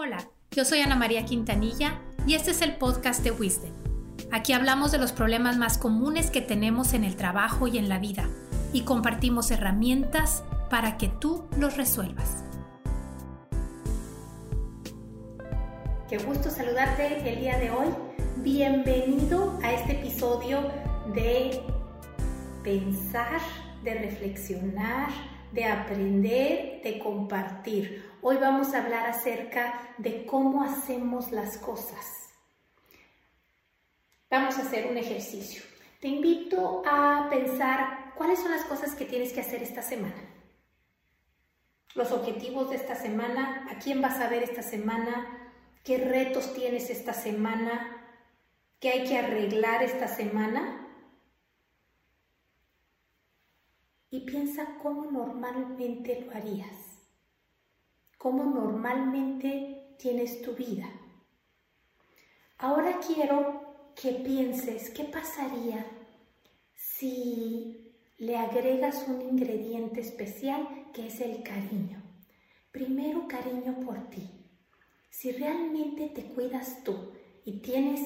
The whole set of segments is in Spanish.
Hola, yo soy Ana María Quintanilla y este es el podcast de Wisdom. Aquí hablamos de los problemas más comunes que tenemos en el trabajo y en la vida y compartimos herramientas para que tú los resuelvas. Qué gusto saludarte el día de hoy. Bienvenido a este episodio de pensar, de reflexionar, de aprender, de compartir. Hoy vamos a hablar acerca de cómo hacemos las cosas. Vamos a hacer un ejercicio. Te invito a pensar cuáles son las cosas que tienes que hacer esta semana. Los objetivos de esta semana, a quién vas a ver esta semana, qué retos tienes esta semana, qué hay que arreglar esta semana y piensa cómo normalmente lo harías, cómo normalmente tienes tu vida. Ahora quiero que pienses qué pasaría si le agregas un ingrediente especial que es el cariño. Primero cariño por ti. Si realmente te cuidas tú y tienes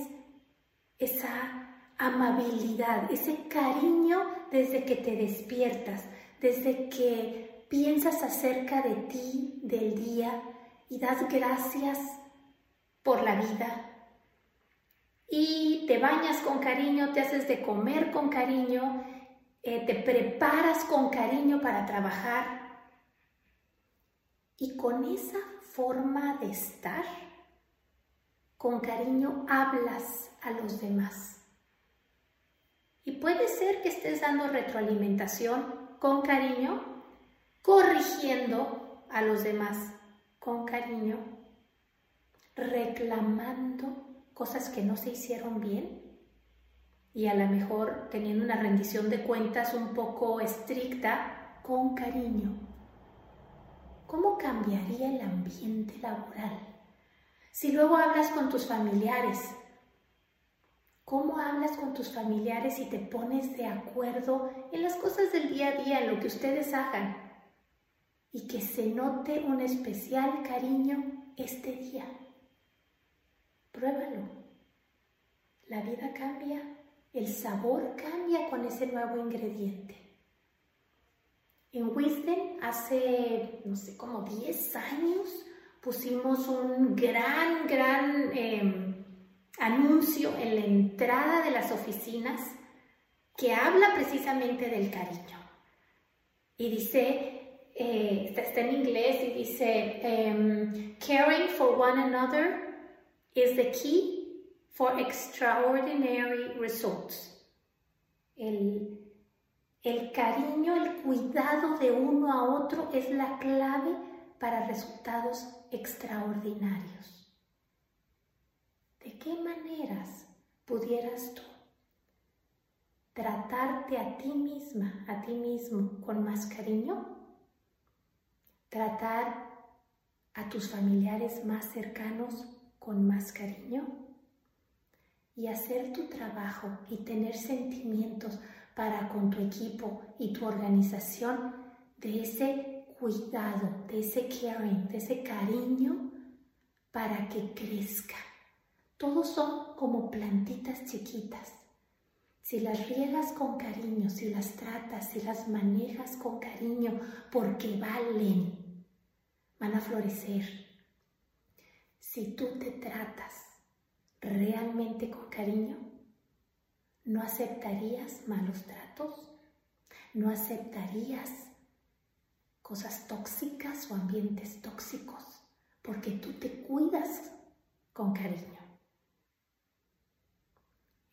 esa amabilidad, ese cariño desde que te despiertas, desde que piensas acerca de ti, del día y das gracias por la vida. Y te bañas con cariño, te haces de comer con cariño, eh, te preparas con cariño para trabajar. Y con esa forma de estar, con cariño hablas a los demás. Y puede ser que estés dando retroalimentación con cariño, corrigiendo a los demás con cariño, reclamando cosas que no se hicieron bien y a lo mejor teniendo una rendición de cuentas un poco estricta con cariño. ¿Cómo cambiaría el ambiente laboral? Si luego hablas con tus familiares ¿Cómo hablas con tus familiares y te pones de acuerdo en las cosas del día a día, en lo que ustedes hagan? Se note un especial cariño este día. Pruébalo. La vida cambia, el sabor cambia con ese nuevo ingrediente. En Wisdom hace, no sé, como 10 años pusimos un gran, gran... Em, anuncio en la entrada de las oficinas que habla precisamente del cariño. Y dice, eh, está en inglés y dice, em, caring for one another is the key for extraordinary results. El, el cariño, el cuidado de uno a otro es la clave para resultados extraordinarios. ¿De qué maneras pudieras tú tratarte a ti misma, a ti mismo con más cariño? Tratar a tus familiares más cercanos con más cariño y hacer tu trabajo y tener sentimientos para con tu equipo y tu organización de ese cuidado, de ese caring, de ese cariño para que crezca todos son como plantitas chiquitas. Si las riegas con cariño, si las tratas, si las manejas con cariño, porque valen, van a florecer. Si tú te tratas realmente con cariño, no aceptarías malos tratos, no aceptarías cosas tóxicas o ambientes tóxicos, porque tú te cuidas con cariño.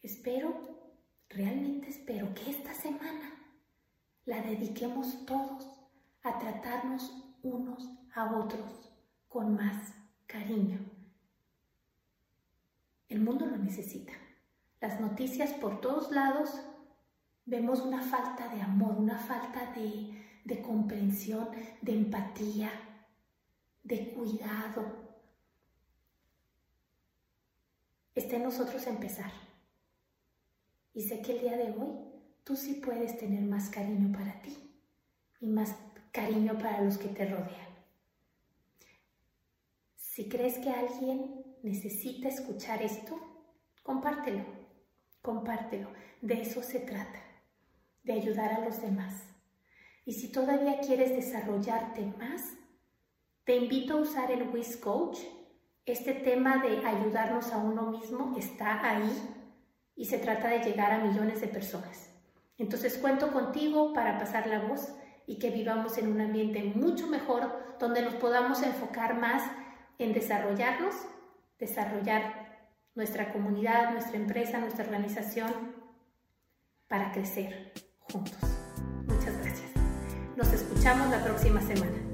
Espero, realmente espero que esta semana la dediquemos todos a tratarnos unos a otros con más cariño. El mundo lo necesita. Las noticias por todos lados vemos una falta de amor, una falta de, de comprensión, de empatía, de cuidado. Está en nosotros empezar. Y sé que el día de hoy tú sí puedes tener más cariño para ti y más cariño para los que te rodean. Si crees que alguien necesita escuchar esto, compártelo, compártelo. De eso se trata, de ayudar a los demás. Y si todavía quieres desarrollarte más, te invito a usar el Wiz Coach. Este tema de ayudarnos a uno mismo está ahí y se trata de llegar a millones de personas. Entonces cuento contigo para pasar la voz y que vivamos en un ambiente mucho mejor donde nos podamos enfocar más en desarrollarnos, desarrollar nuestra comunidad, nuestra empresa, nuestra organización para crecer juntos. Muchas gracias. Nos escuchamos la próxima semana.